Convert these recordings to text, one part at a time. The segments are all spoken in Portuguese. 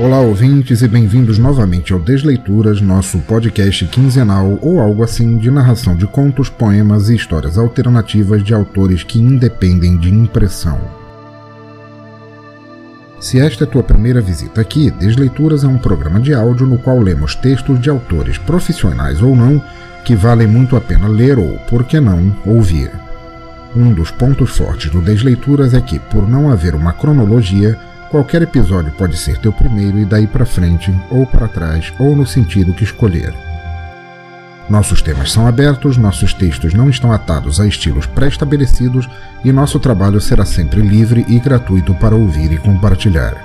Olá, ouvintes, e bem-vindos novamente ao Desleituras, nosso podcast quinzenal ou algo assim de narração de contos, poemas e histórias alternativas de autores que independem de impressão. Se esta é tua primeira visita aqui, Desleituras é um programa de áudio no qual lemos textos de autores profissionais ou não que valem muito a pena ler ou, por que não, ouvir. Um dos pontos fortes do Desleituras é que, por não haver uma cronologia, Qualquer episódio pode ser teu primeiro e daí para frente, ou para trás, ou no sentido que escolher. Nossos temas são abertos, nossos textos não estão atados a estilos pré-estabelecidos e nosso trabalho será sempre livre e gratuito para ouvir e compartilhar.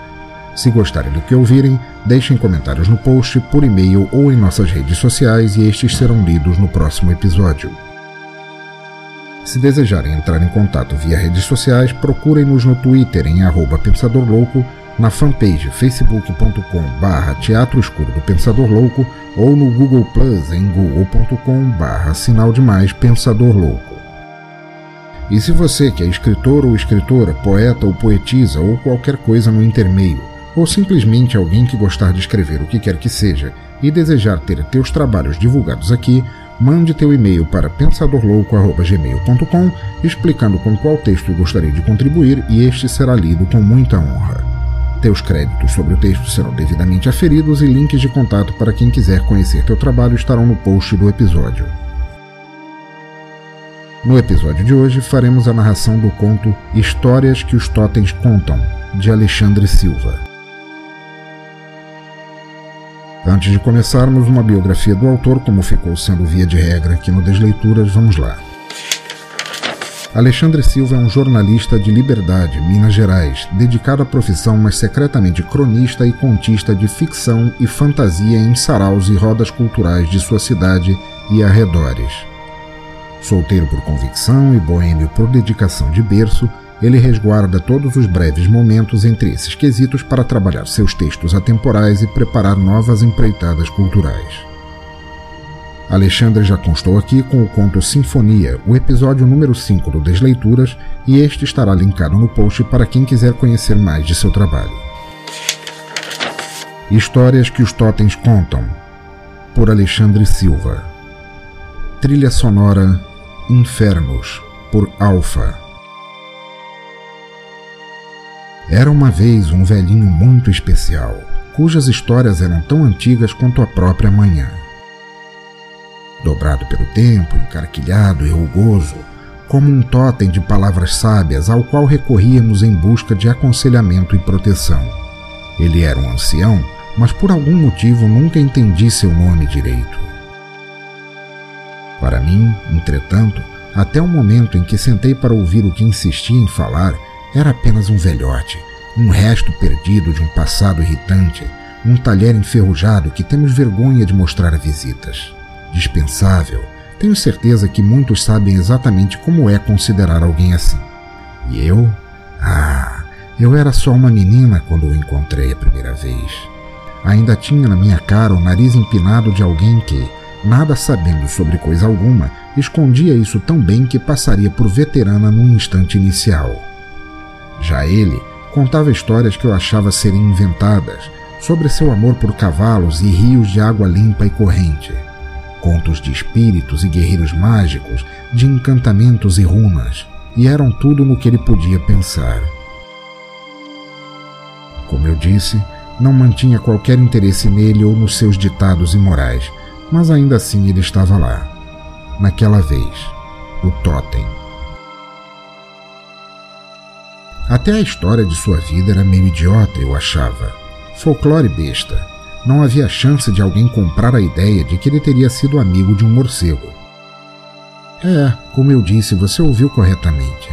Se gostarem do que ouvirem, deixem comentários no post, por e-mail ou em nossas redes sociais e estes serão lidos no próximo episódio. Se desejarem entrar em contato via redes sociais, procurem-nos no Twitter em arroba Pensador Louco, na fanpage facebook.com barra Teatro Escuro do Pensador Louco ou no Google Plus em google.com barra Sinal Demais Pensador Louco. E se você que é escritor ou escritora, poeta ou poetisa ou qualquer coisa no intermeio, ou simplesmente alguém que gostar de escrever o que quer que seja e desejar ter teus trabalhos divulgados aqui, mande teu e-mail para pensadorlouco.gmail.com explicando com qual texto gostaria de contribuir e este será lido com muita honra. Teus créditos sobre o texto serão devidamente aferidos e links de contato para quem quiser conhecer teu trabalho estarão no post do episódio. No episódio de hoje faremos a narração do conto Histórias que os Totens Contam, de Alexandre Silva. Antes de começarmos uma biografia do autor, como ficou sendo via de regra aqui no Desleituras, vamos lá. Alexandre Silva é um jornalista de Liberdade, Minas Gerais, dedicado à profissão, mas secretamente cronista e contista de ficção e fantasia em saraus e rodas culturais de sua cidade e arredores. Solteiro por convicção e boêmio por dedicação de berço, ele resguarda todos os breves momentos entre esses quesitos para trabalhar seus textos atemporais e preparar novas empreitadas culturais. Alexandre já constou aqui com o conto Sinfonia, o episódio número 5 do Desleituras, e este estará linkado no post para quem quiser conhecer mais de seu trabalho. Histórias que os Totens contam, por Alexandre Silva. Trilha sonora Infernos, por Alfa. Era uma vez um velhinho muito especial, cujas histórias eram tão antigas quanto a própria manhã. Dobrado pelo tempo, encarquilhado e rugoso, como um totem de palavras sábias ao qual recorríamos em busca de aconselhamento e proteção. Ele era um ancião, mas por algum motivo nunca entendi seu nome direito. Para mim, entretanto, até o momento em que sentei para ouvir o que insistia em falar, era apenas um velhote, um resto perdido de um passado irritante, um talher enferrujado que temos vergonha de mostrar a visitas. Dispensável, tenho certeza que muitos sabem exatamente como é considerar alguém assim. E eu? Ah, eu era só uma menina quando o encontrei a primeira vez. Ainda tinha na minha cara o nariz empinado de alguém que, nada sabendo sobre coisa alguma, escondia isso tão bem que passaria por veterana num instante inicial. Já ele contava histórias que eu achava serem inventadas, sobre seu amor por cavalos e rios de água limpa e corrente. Contos de espíritos e guerreiros mágicos, de encantamentos e runas, e eram tudo no que ele podia pensar. Como eu disse, não mantinha qualquer interesse nele ou nos seus ditados imorais, mas ainda assim ele estava lá. Naquela vez, o totem. Até a história de sua vida era meio idiota, eu achava. Folclore besta. não havia chance de alguém comprar a ideia de que ele teria sido amigo de um morcego. É, como eu disse, você ouviu corretamente.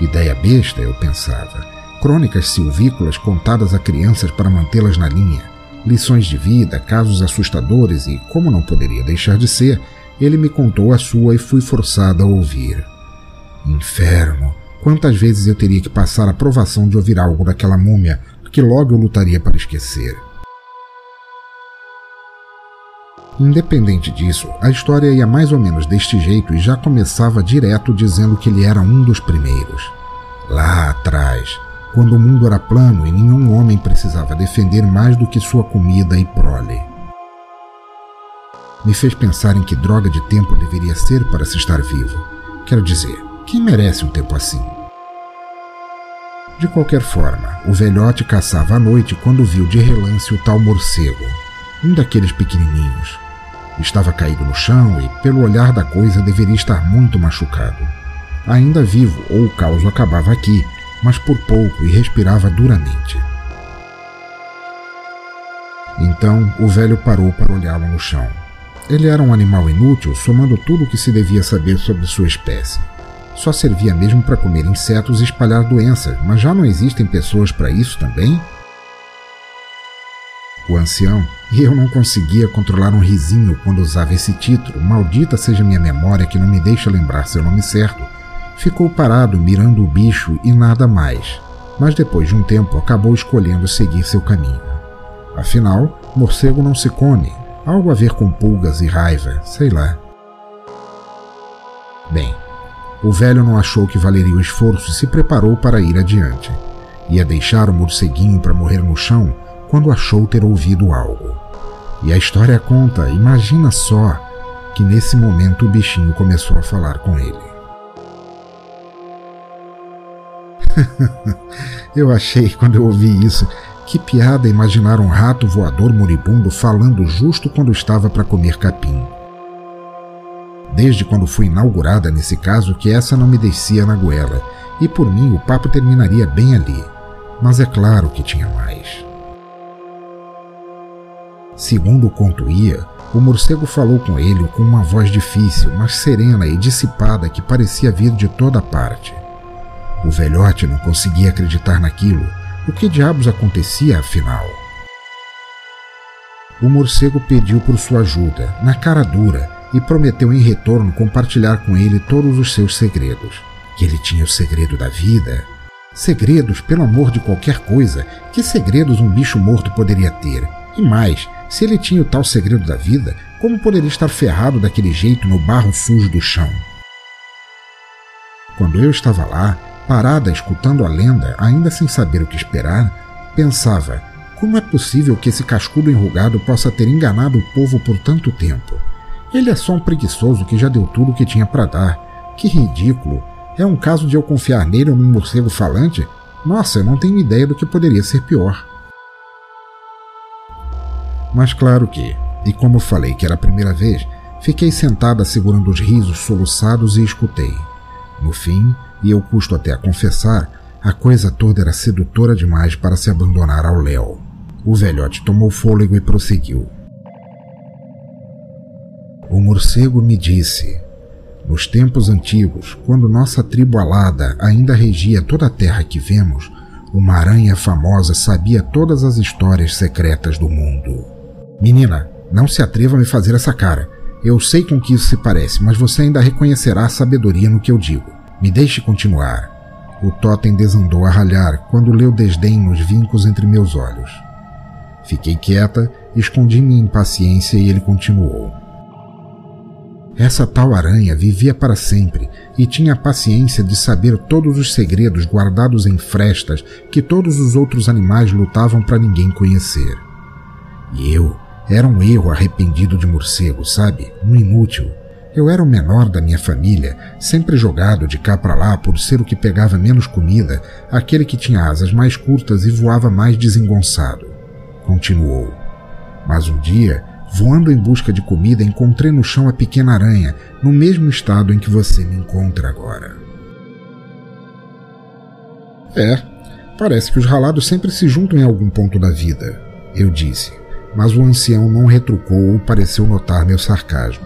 Ideia besta, eu pensava. Crônicas silvícolas contadas a crianças para mantê-las na linha. Lições de vida, casos assustadores e, como não poderia deixar de ser, ele me contou a sua e fui forçada a ouvir. Inferno! Quantas vezes eu teria que passar a provação de ouvir algo daquela múmia que logo eu lutaria para esquecer? Independente disso, a história ia mais ou menos deste jeito e já começava direto dizendo que ele era um dos primeiros. Lá atrás, quando o mundo era plano e nenhum homem precisava defender mais do que sua comida e prole. Me fez pensar em que droga de tempo deveria ser para se estar vivo. Quero dizer, quem merece um tempo assim? De qualquer forma, o velhote caçava à noite quando viu de relance o tal morcego, um daqueles pequenininhos, Estava caído no chão e, pelo olhar da coisa, deveria estar muito machucado. Ainda vivo, ou o caos acabava aqui, mas por pouco e respirava duramente. Então o velho parou para olhá-lo no chão. Ele era um animal inútil, somando tudo o que se devia saber sobre sua espécie. Só servia mesmo para comer insetos e espalhar doenças, mas já não existem pessoas para isso também? O ancião, e eu não conseguia controlar um risinho quando usava esse título, maldita seja minha memória que não me deixa lembrar seu nome certo, ficou parado mirando o bicho e nada mais, mas depois de um tempo acabou escolhendo seguir seu caminho. Afinal, morcego não se come, algo a ver com pulgas e raiva, sei lá. Bem, o velho não achou que valeria o esforço e se preparou para ir adiante. Ia deixar o morceguinho para morrer no chão quando achou ter ouvido algo. E a história conta, imagina só, que nesse momento o bichinho começou a falar com ele. eu achei quando eu ouvi isso que piada imaginar um rato voador moribundo falando justo quando estava para comer capim. Desde quando fui inaugurada nesse caso que essa não me descia na goela, e por mim o papo terminaria bem ali. Mas é claro que tinha mais. Segundo o conto ia, o morcego falou com ele com uma voz difícil, mas serena e dissipada que parecia vir de toda parte. O velhote não conseguia acreditar naquilo. O que diabos acontecia afinal? O morcego pediu por sua ajuda, na cara dura, e prometeu em retorno compartilhar com ele todos os seus segredos. Que ele tinha o segredo da vida. Segredos, pelo amor de qualquer coisa, que segredos um bicho morto poderia ter? E mais, se ele tinha o tal segredo da vida, como poderia estar ferrado daquele jeito no barro sujo do chão? Quando eu estava lá, parada escutando a lenda, ainda sem saber o que esperar, pensava: como é possível que esse cascudo enrugado possa ter enganado o povo por tanto tempo? Ele é só um preguiçoso que já deu tudo o que tinha para dar. Que ridículo! É um caso de eu confiar nele ou num morcego falante? Nossa, eu não tenho ideia do que poderia ser pior. Mas claro que, e como falei que era a primeira vez, fiquei sentada segurando os risos soluçados e escutei. No fim, e eu custo até a confessar, a coisa toda era sedutora demais para se abandonar ao Léo. O velhote tomou fôlego e prosseguiu. O morcego me disse: Nos tempos antigos, quando nossa tribo alada ainda regia toda a terra que vemos, uma aranha famosa sabia todas as histórias secretas do mundo. Menina, não se atreva a me fazer essa cara. Eu sei com que isso se parece, mas você ainda reconhecerá a sabedoria no que eu digo. Me deixe continuar. O totem desandou a ralhar quando leu desdém nos vincos entre meus olhos. Fiquei quieta, escondi minha impaciência e ele continuou. Essa tal aranha vivia para sempre e tinha a paciência de saber todos os segredos guardados em frestas que todos os outros animais lutavam para ninguém conhecer. E eu era um erro arrependido de morcego, sabe? Um inútil. Eu era o menor da minha família, sempre jogado de cá para lá por ser o que pegava menos comida, aquele que tinha asas mais curtas e voava mais desengonçado. Continuou. Mas um dia, voando em busca de comida, encontrei no chão a pequena aranha, no mesmo estado em que você me encontra agora. É, parece que os ralados sempre se juntam em algum ponto da vida, eu disse mas o ancião não retrucou ou pareceu notar meu sarcasmo.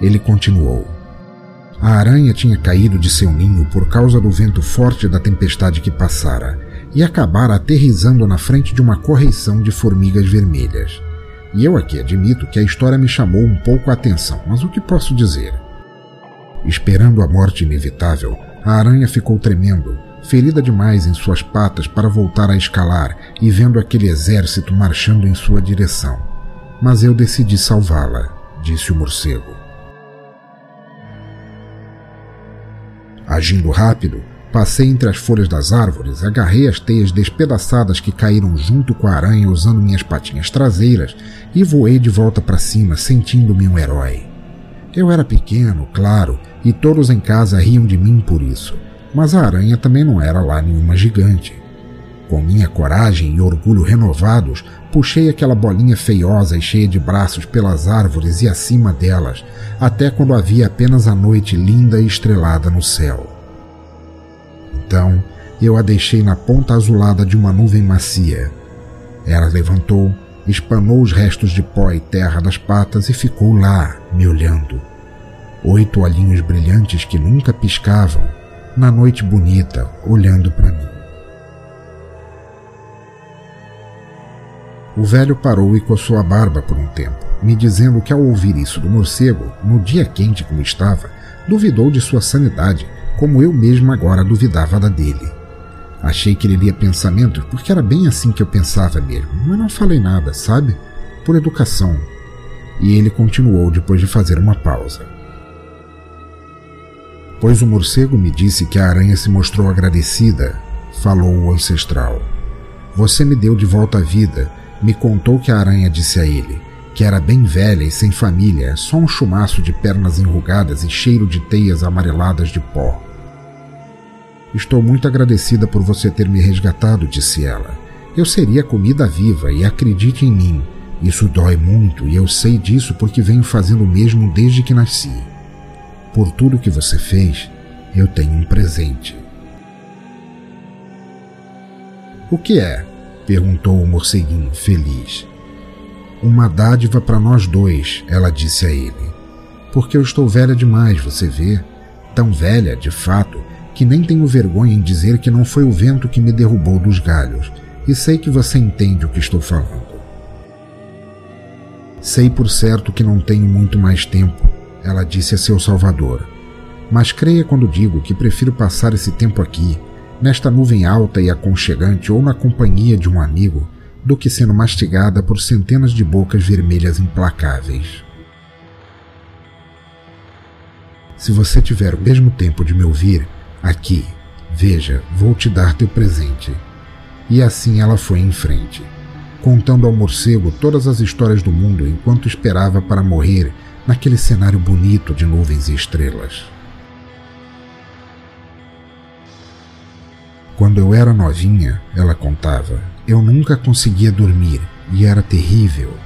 Ele continuou. A aranha tinha caído de seu ninho por causa do vento forte da tempestade que passara e acabara aterrizando na frente de uma correição de formigas vermelhas. E eu aqui admito que a história me chamou um pouco a atenção, mas o que posso dizer? Esperando a morte inevitável, a aranha ficou tremendo, ferida demais em suas patas para voltar a escalar e vendo aquele exército marchando em sua direção. Mas eu decidi salvá-la, disse o morcego. Agindo rápido, passei entre as folhas das árvores, agarrei as teias despedaçadas que caíram junto com a aranha usando minhas patinhas traseiras e voei de volta para cima, sentindo-me um herói. Eu era pequeno, claro, e todos em casa riam de mim por isso, mas a aranha também não era lá nenhuma gigante. Com minha coragem e orgulho renovados, puxei aquela bolinha feiosa e cheia de braços pelas árvores e acima delas, até quando havia apenas a noite linda e estrelada no céu. Então, eu a deixei na ponta azulada de uma nuvem macia. Ela levantou, espanou os restos de pó e terra das patas e ficou lá, me olhando. Oito olhinhos brilhantes que nunca piscavam, na noite bonita, olhando para mim. O velho parou e coçou a barba por um tempo, me dizendo que ao ouvir isso do morcego, no dia quente como estava, duvidou de sua sanidade, como eu mesmo agora duvidava da dele. Achei que ele lia pensamentos porque era bem assim que eu pensava mesmo, mas não falei nada, sabe? Por educação. E ele continuou depois de fazer uma pausa. Pois o morcego me disse que a aranha se mostrou agradecida, falou o ancestral. Você me deu de volta a vida me contou que a aranha disse a ele que era bem velha e sem família, só um chumaço de pernas enrugadas e cheiro de teias amareladas de pó. Estou muito agradecida por você ter me resgatado, disse ela. Eu seria comida viva e acredite em mim. Isso dói muito e eu sei disso porque venho fazendo o mesmo desde que nasci. Por tudo que você fez, eu tenho um presente. O que é? perguntou o morceguinho, feliz. Uma dádiva para nós dois, ela disse a ele. Porque eu estou velha demais, você vê. Tão velha, de fato, que nem tenho vergonha em dizer que não foi o vento que me derrubou dos galhos, e sei que você entende o que estou falando. Sei por certo que não tenho muito mais tempo, ela disse a seu salvador. Mas creia quando digo que prefiro passar esse tempo aqui, nesta nuvem alta e aconchegante ou na companhia de um amigo, do que sendo mastigada por centenas de bocas vermelhas implacáveis. Se você tiver o mesmo tempo de me ouvir, aqui, veja, vou te dar teu presente. E assim ela foi em frente, contando ao morcego todas as histórias do mundo enquanto esperava para morrer naquele cenário bonito de nuvens e estrelas. Quando eu era novinha, ela contava, eu nunca conseguia dormir e era terrível.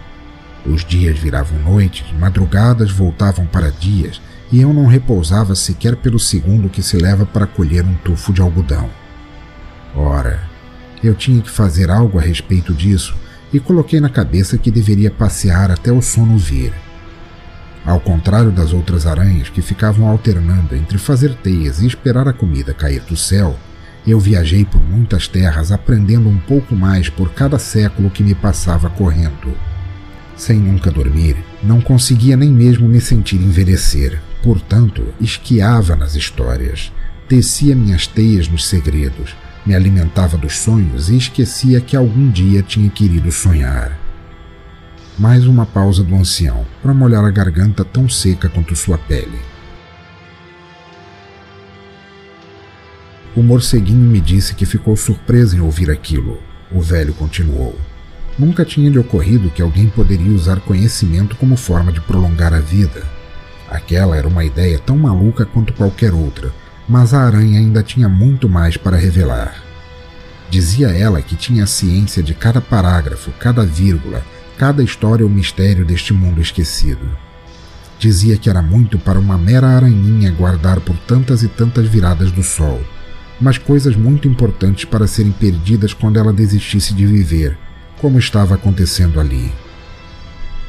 Os dias viravam noites, madrugadas voltavam para dias e eu não repousava sequer pelo segundo que se leva para colher um tufo de algodão. Ora, eu tinha que fazer algo a respeito disso e coloquei na cabeça que deveria passear até o sono vir. Ao contrário das outras aranhas que ficavam alternando entre fazer teias e esperar a comida cair do céu, eu viajei por muitas terras aprendendo um pouco mais por cada século que me passava correndo. Sem nunca dormir, não conseguia nem mesmo me sentir envelhecer. Portanto, esquiava nas histórias, tecia minhas teias nos segredos, me alimentava dos sonhos e esquecia que algum dia tinha querido sonhar. Mais uma pausa do ancião para molhar a garganta tão seca quanto sua pele. O morceguinho me disse que ficou surpreso em ouvir aquilo. O velho continuou. Nunca tinha lhe ocorrido que alguém poderia usar conhecimento como forma de prolongar a vida. Aquela era uma ideia tão maluca quanto qualquer outra, mas a aranha ainda tinha muito mais para revelar. Dizia ela que tinha a ciência de cada parágrafo, cada vírgula, cada história ou mistério deste mundo esquecido. Dizia que era muito para uma mera aranhinha guardar por tantas e tantas viradas do sol mas coisas muito importantes para serem perdidas quando ela desistisse de viver, como estava acontecendo ali.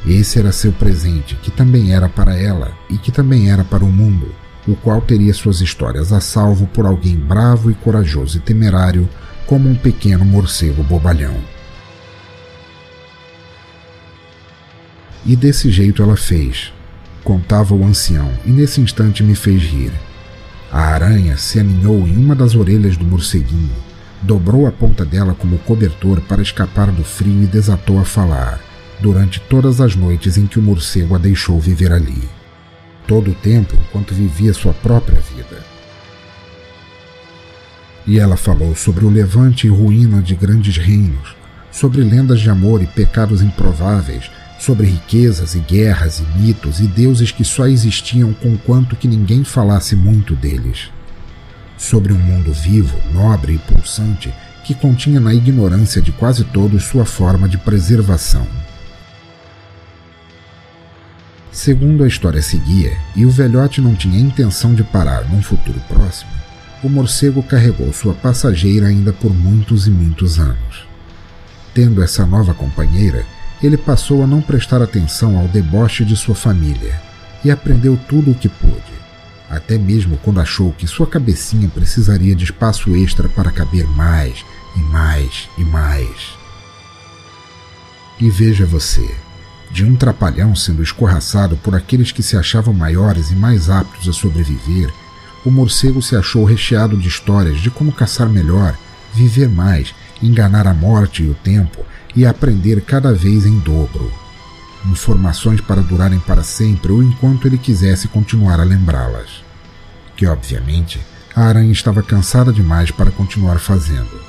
Esse era seu presente, que também era para ela e que também era para o mundo, o qual teria suas histórias a salvo por alguém bravo e corajoso e temerário, como um pequeno morcego bobalhão. E desse jeito ela fez, contava o ancião, e nesse instante me fez rir. A aranha se aninhou em uma das orelhas do morceguinho, dobrou a ponta dela como cobertor para escapar do frio e desatou a falar, durante todas as noites em que o morcego a deixou viver ali. Todo o tempo enquanto vivia sua própria vida. E ela falou sobre o levante e ruína de grandes reinos, sobre lendas de amor e pecados improváveis, sobre riquezas e guerras e mitos e deuses que só existiam conquanto que ninguém falasse muito deles. Sobre um mundo vivo, nobre e pulsante que continha na ignorância de quase todos sua forma de preservação. Segundo a história seguia, e o velhote não tinha intenção de parar num futuro próximo, o morcego carregou sua passageira ainda por muitos e muitos anos. Tendo essa nova companheira, ele passou a não prestar atenção ao deboche de sua família e aprendeu tudo o que pôde, até mesmo quando achou que sua cabecinha precisaria de espaço extra para caber mais e mais e mais. E veja você, de um trapalhão sendo escorraçado por aqueles que se achavam maiores e mais aptos a sobreviver, o morcego se achou recheado de histórias de como caçar melhor, viver mais, enganar a morte e o tempo e aprender cada vez em dobro. Informações para durarem para sempre ou enquanto ele quisesse continuar a lembrá-las. Que, obviamente, a aranha estava cansada demais para continuar fazendo.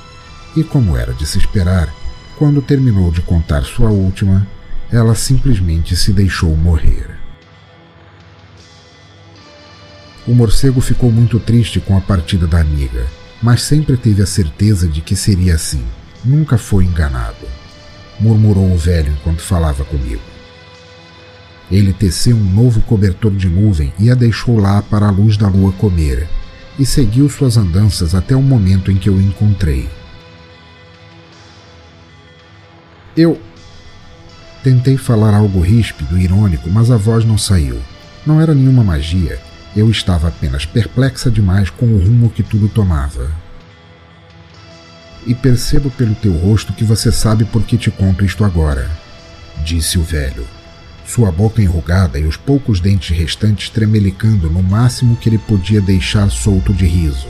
E, como era de se esperar, quando terminou de contar sua última, ela simplesmente se deixou morrer. O morcego ficou muito triste com a partida da amiga, mas sempre teve a certeza de que seria assim. Nunca foi enganado murmurou o velho enquanto falava comigo. Ele teceu um novo cobertor de nuvem e a deixou lá para a luz da lua comer, e seguiu suas andanças até o momento em que eu o encontrei. Eu. Tentei falar algo ríspido e irônico, mas a voz não saiu. Não era nenhuma magia. Eu estava apenas perplexa demais com o rumo que tudo tomava e percebo pelo teu rosto que você sabe por que te conto isto agora, disse o velho, sua boca enrugada e os poucos dentes restantes tremelicando no máximo que ele podia deixar solto de riso.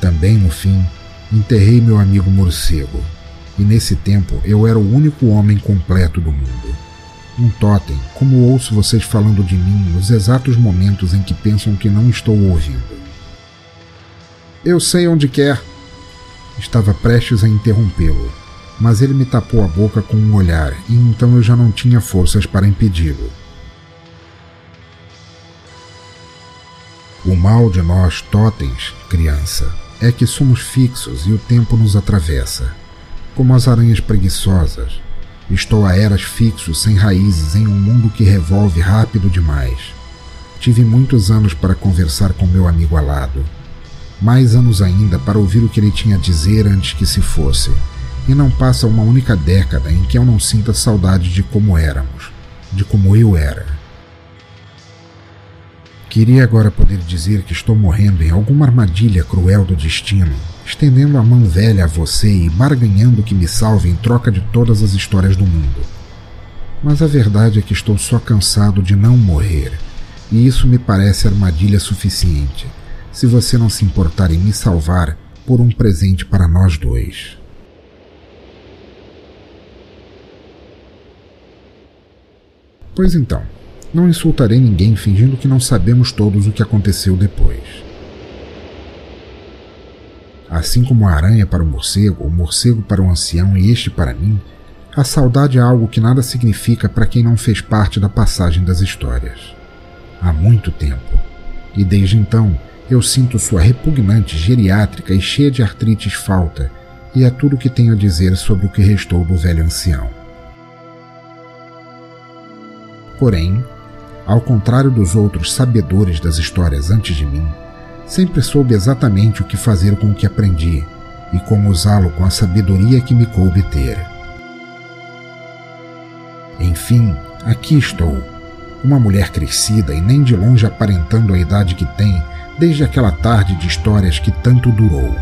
Também, no fim, enterrei meu amigo morcego, e nesse tempo eu era o único homem completo do mundo. Um totem, como ouço vocês falando de mim nos exatos momentos em que pensam que não estou ouvindo. Eu sei onde quer, Estava prestes a interrompê-lo, mas ele me tapou a boca com um olhar e então eu já não tinha forças para impedi-lo. O mal de nós totens, criança, é que somos fixos e o tempo nos atravessa, como as aranhas preguiçosas. Estou a eras fixo, sem raízes, em um mundo que revolve rápido demais. Tive muitos anos para conversar com meu amigo alado, mais anos ainda para ouvir o que ele tinha a dizer antes que se fosse. E não passa uma única década em que eu não sinta saudade de como éramos, de como eu era. Queria agora poder dizer que estou morrendo em alguma armadilha cruel do destino, estendendo a mão velha a você e barganhando que me salve em troca de todas as histórias do mundo. Mas a verdade é que estou só cansado de não morrer, e isso me parece armadilha suficiente se você não se importar em me salvar por um presente para nós dois. Pois então, não insultarei ninguém fingindo que não sabemos todos o que aconteceu depois. Assim como a aranha para o morcego, o morcego para o ancião e este para mim, a saudade é algo que nada significa para quem não fez parte da passagem das histórias. Há muito tempo. E desde então, eu sinto sua repugnante, geriátrica e cheia de artrites falta, e é tudo o que tenho a dizer sobre o que restou do velho ancião. Porém, ao contrário dos outros sabedores das histórias antes de mim, sempre soube exatamente o que fazer com o que aprendi e como usá-lo com a sabedoria que me coube ter. Enfim, aqui estou, uma mulher crescida e nem de longe aparentando a idade que tem desde aquela tarde de histórias que tanto durou.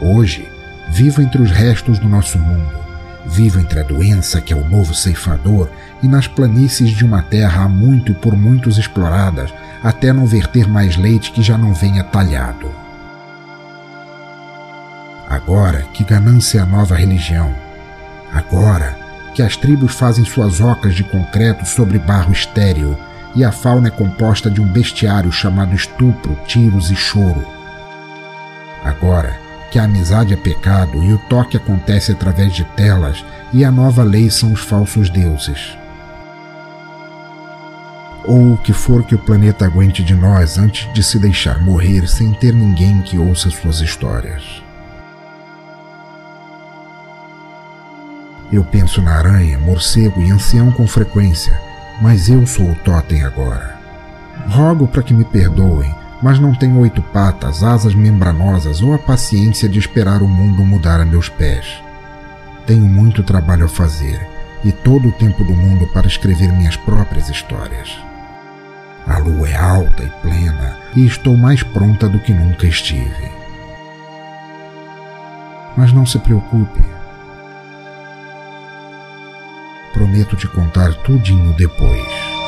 Hoje, vivo entre os restos do nosso mundo, vivo entre a doença que é o novo ceifador e nas planícies de uma terra há muito e por muitos exploradas, até não verter mais leite que já não venha talhado. Agora que ganância é a nova religião, agora que as tribos fazem suas ocas de concreto sobre barro estéril e a fauna é composta de um bestiário chamado estupro, tiros e choro. Agora que a amizade é pecado e o toque acontece através de telas e a nova lei são os falsos deuses. Ou o que for que o planeta aguente de nós antes de se deixar morrer sem ter ninguém que ouça suas histórias. Eu penso na aranha, morcego e ancião com frequência, mas eu sou o totem agora. Rogo para que me perdoem, mas não tenho oito patas, asas membranosas ou a paciência de esperar o mundo mudar a meus pés. Tenho muito trabalho a fazer e todo o tempo do mundo para escrever minhas próprias histórias. A lua é alta e plena e estou mais pronta do que nunca estive. Mas não se preocupe, prometo te contar tudinho depois.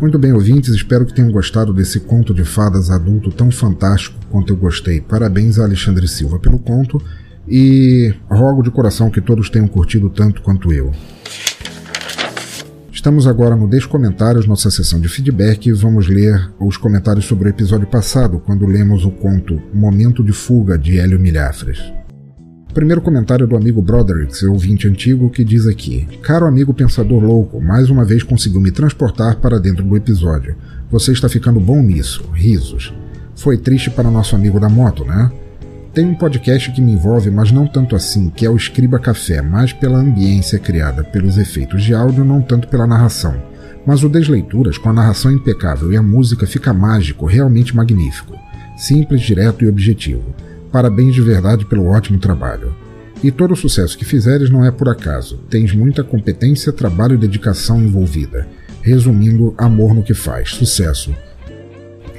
Muito bem, ouvintes, espero que tenham gostado desse conto de fadas adulto tão fantástico quanto eu gostei. Parabéns a Alexandre Silva pelo conto e rogo de coração que todos tenham curtido tanto quanto eu. Estamos agora no Descomentários, nossa sessão de feedback, e vamos ler os comentários sobre o episódio passado, quando lemos o conto Momento de Fuga de Hélio Milhafres. Primeiro comentário do amigo Broderick, seu ouvinte antigo, que diz aqui: Caro amigo pensador louco, mais uma vez conseguiu me transportar para dentro do episódio. Você está ficando bom nisso. Risos. Foi triste para nosso amigo da moto, né? Tem um podcast que me envolve, mas não tanto assim, que é o Escriba Café, mais pela ambiência criada pelos efeitos de áudio, não tanto pela narração. Mas o Desleituras, com a narração impecável e a música, fica mágico, realmente magnífico. Simples, direto e objetivo. Parabéns de verdade pelo ótimo trabalho. E todo o sucesso que fizeres não é por acaso. Tens muita competência, trabalho e dedicação envolvida. Resumindo, amor no que faz. Sucesso.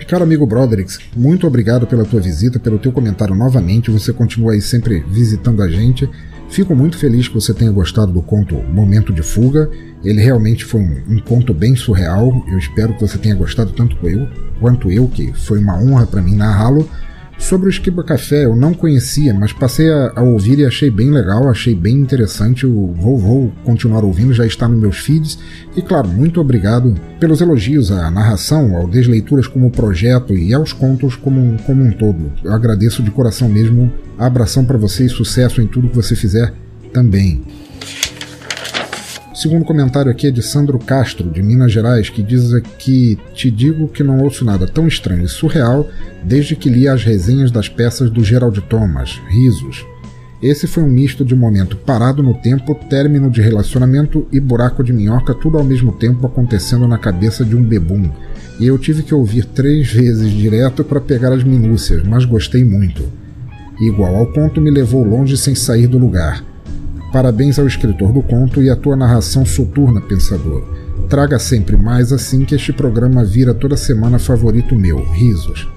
Caro amigo Broderick, muito obrigado pela tua visita, pelo teu comentário novamente. Você continua aí sempre visitando a gente. Fico muito feliz que você tenha gostado do conto Momento de Fuga. Ele realmente foi um, um conto bem surreal. Eu espero que você tenha gostado tanto eu, quanto eu, que foi uma honra para mim narrá-lo. Sobre o Esquiba Café, eu não conhecia, mas passei a, a, ouvir e achei bem legal, achei bem interessante. Eu vou, vou continuar ouvindo, já está nos meus feeds. E claro, muito obrigado pelos elogios à narração, ao Desleituras como projeto e aos contos como, como um todo. Eu agradeço de coração mesmo. Abração para você e sucesso em tudo que você fizer também. Segundo comentário aqui é de Sandro Castro, de Minas Gerais, que diz aqui: Te digo que não ouço nada tão estranho e surreal desde que li as resenhas das peças do Gerald Thomas, Risos. Esse foi um misto de momento parado no tempo, término de relacionamento e buraco de minhoca, tudo ao mesmo tempo acontecendo na cabeça de um bebum. E eu tive que ouvir três vezes direto para pegar as minúcias, mas gostei muito. Igual ao conto, me levou longe sem sair do lugar. Parabéns ao escritor do conto e à tua narração soturna, pensador. Traga sempre mais assim que este programa vira toda semana favorito meu. Risos.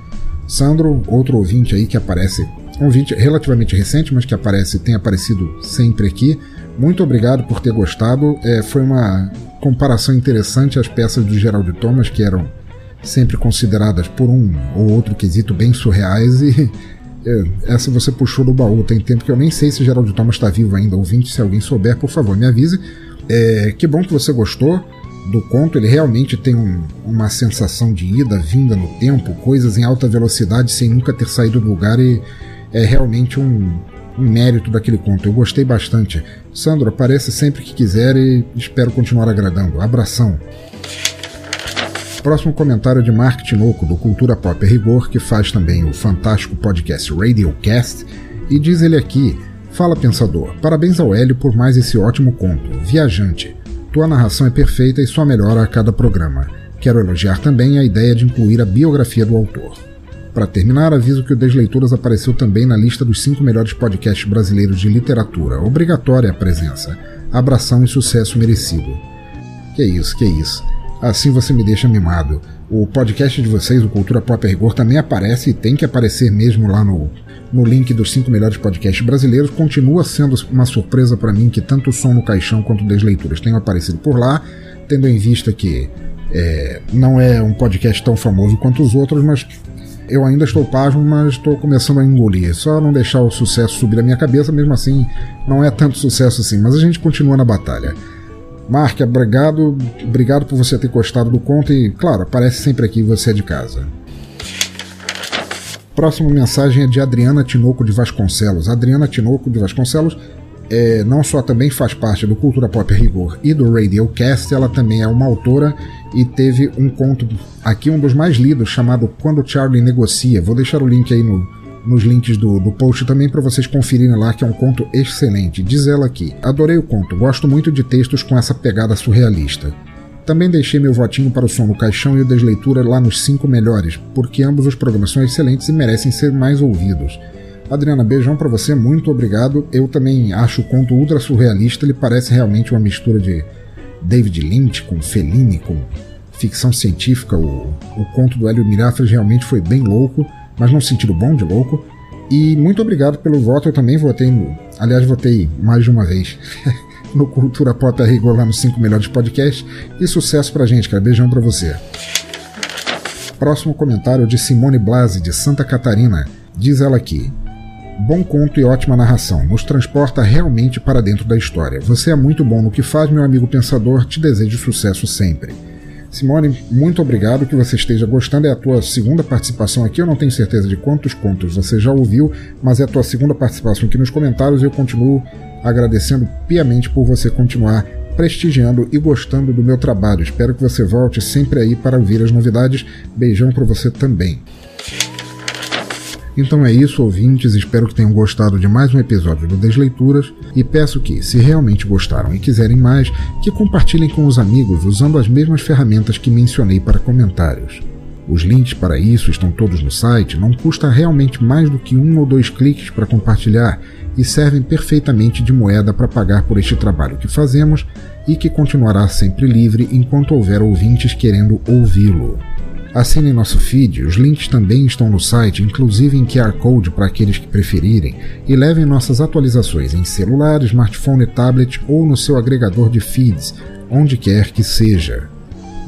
Sandro, outro ouvinte aí que aparece, um ouvinte relativamente recente, mas que aparece, tem aparecido sempre aqui. Muito obrigado por ter gostado. É, foi uma comparação interessante às peças do Geraldo Thomas, que eram sempre consideradas por um ou outro quesito bem surreais e essa você puxou do baú. Tem tempo que eu nem sei se Geraldo Thomas está vivo ainda. Ouvinte, se alguém souber, por favor, me avise. É, que bom que você gostou. do conto, ele realmente tem um, uma sensação de ida, vinda no tempo, coisas em alta velocidade sem nunca ter saído do lugar e é realmente um, um mérito daquele conto. Eu gostei bastante. Sandro, apareça sempre que quiser e espero continuar agradando. Abração. Próximo comentário de Mark Tinoco, do Cultura Pop Rigor, que faz também o fantástico podcast Radiocast, e diz ele aqui: Fala pensador, parabéns ao Hélio por mais esse ótimo conto, Viajante. Tua narração é perfeita e só melhora a cada programa. Quero elogiar também a ideia de incluir a biografia do autor. Para terminar, aviso que o Desleituras apareceu também na lista dos cinco melhores podcasts brasileiros de literatura. Obrigatória a presença. Abração e sucesso merecido. Que isso, que isso. Assim você me deixa mimado. O podcast de vocês, o Cultura Pop Rigor, também aparece e tem que aparecer mesmo lá no, no link dos cinco melhores podcasts brasileiros. Continua sendo uma surpresa para mim que tanto o Som no Caixão quanto o Desleituras tenham aparecido por lá, tendo em vista que é, não é um podcast tão famoso quanto os outros, mas eu ainda estou pasmo, mas estou começando a engolir. Só não deixar o sucesso subir na minha cabeça, mesmo assim, não é tanto sucesso assim, mas a gente continua na batalha. Mark, obrigado, obrigado por você ter gostado do conto e, claro, aparece sempre aqui você é de casa. Próxima mensagem é de Adriana Tinoco de Vasconcelos. Adriana Tinoco de Vasconcelos é, não só também faz parte do Cultura Pop Rigor e do Radiocast, ela também é uma autora e teve um conto aqui, um dos mais lidos, chamado Quando Charlie Negocia. Vou deixar o link aí no, nos links do, do post também para vocês conferirem lá, que é um conto excelente. Diz ela aqui: Adorei o conto, gosto muito de textos com essa pegada surrealista. Também deixei meu votinho para o som no caixão e o desleitura lá nos cinco melhores, porque ambos os programas são excelentes e merecem ser mais ouvidos. Adriana, beijão para você, muito obrigado. Eu também acho o conto ultra surrealista, ele parece realmente uma mistura de David Lynch com Fellini, com ficção científica. O, o conto do Hélio Mirafres realmente foi bem louco, mas num sentido bom de louco. E muito obrigado pelo voto, eu também votei no. Aliás, votei mais de uma vez no Cultura Pop Rigor lá nos 5 melhores podcasts. E sucesso pra gente, cara. Beijão pra você. Próximo comentário de Simone Blasi, de Santa Catarina. Diz ela aqui: Bom conto e ótima narração, nos transporta realmente para dentro da história. Você é muito bom no que faz, meu amigo pensador, te desejo sucesso sempre. Simone, muito obrigado que você esteja gostando. É a tua segunda participação aqui. Eu não tenho certeza de quantos contos você já ouviu, mas é a tua segunda participação aqui nos comentários eu continuo agradecendo piamente por você continuar prestigiando e gostando do meu trabalho. Espero que você volte sempre aí para ouvir as novidades. Beijão para você também. Então é isso, ouvintes. Espero que tenham gostado de mais um episódio do Desleituras e peço que, se realmente gostaram e quiserem mais, que compartilhem com os amigos usando as mesmas ferramentas que mencionei para comentários. Os links para isso estão todos no site, não custa realmente mais do que um ou dois cliques para compartilhar e servem perfeitamente de moeda para pagar por este trabalho que fazemos e que continuará sempre livre enquanto houver ouvintes querendo ouvi-lo. Assinem nosso feed, os links também estão no site, inclusive em QR Code para aqueles que preferirem, e levem nossas atualizações em celular, smartphone, tablet ou no seu agregador de feeds, onde quer que seja.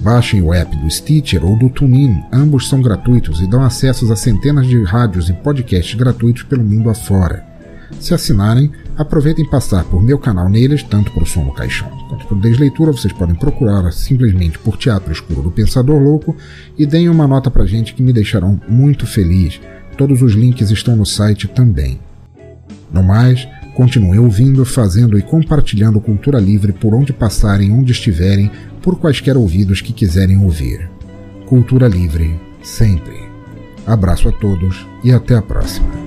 Baixem o app do Stitcher ou do TuneIn, ambos são gratuitos e dão acesso a centenas de rádios e podcasts gratuitos pelo mundo afora. Se assinarem, aproveitem passar por meu canal neles, tanto para o Som no Caixão quanto para o Desleitura. Vocês podem procurar simplesmente por Teatro Escuro do Pensador Louco e deem uma nota para gente que me deixarão muito feliz. Todos os links estão no site também. No mais, continuem ouvindo, fazendo e compartilhando cultura livre por onde passarem, onde estiverem, por quaisquer ouvidos que quiserem ouvir. Cultura livre, sempre. Abraço a todos e até a próxima.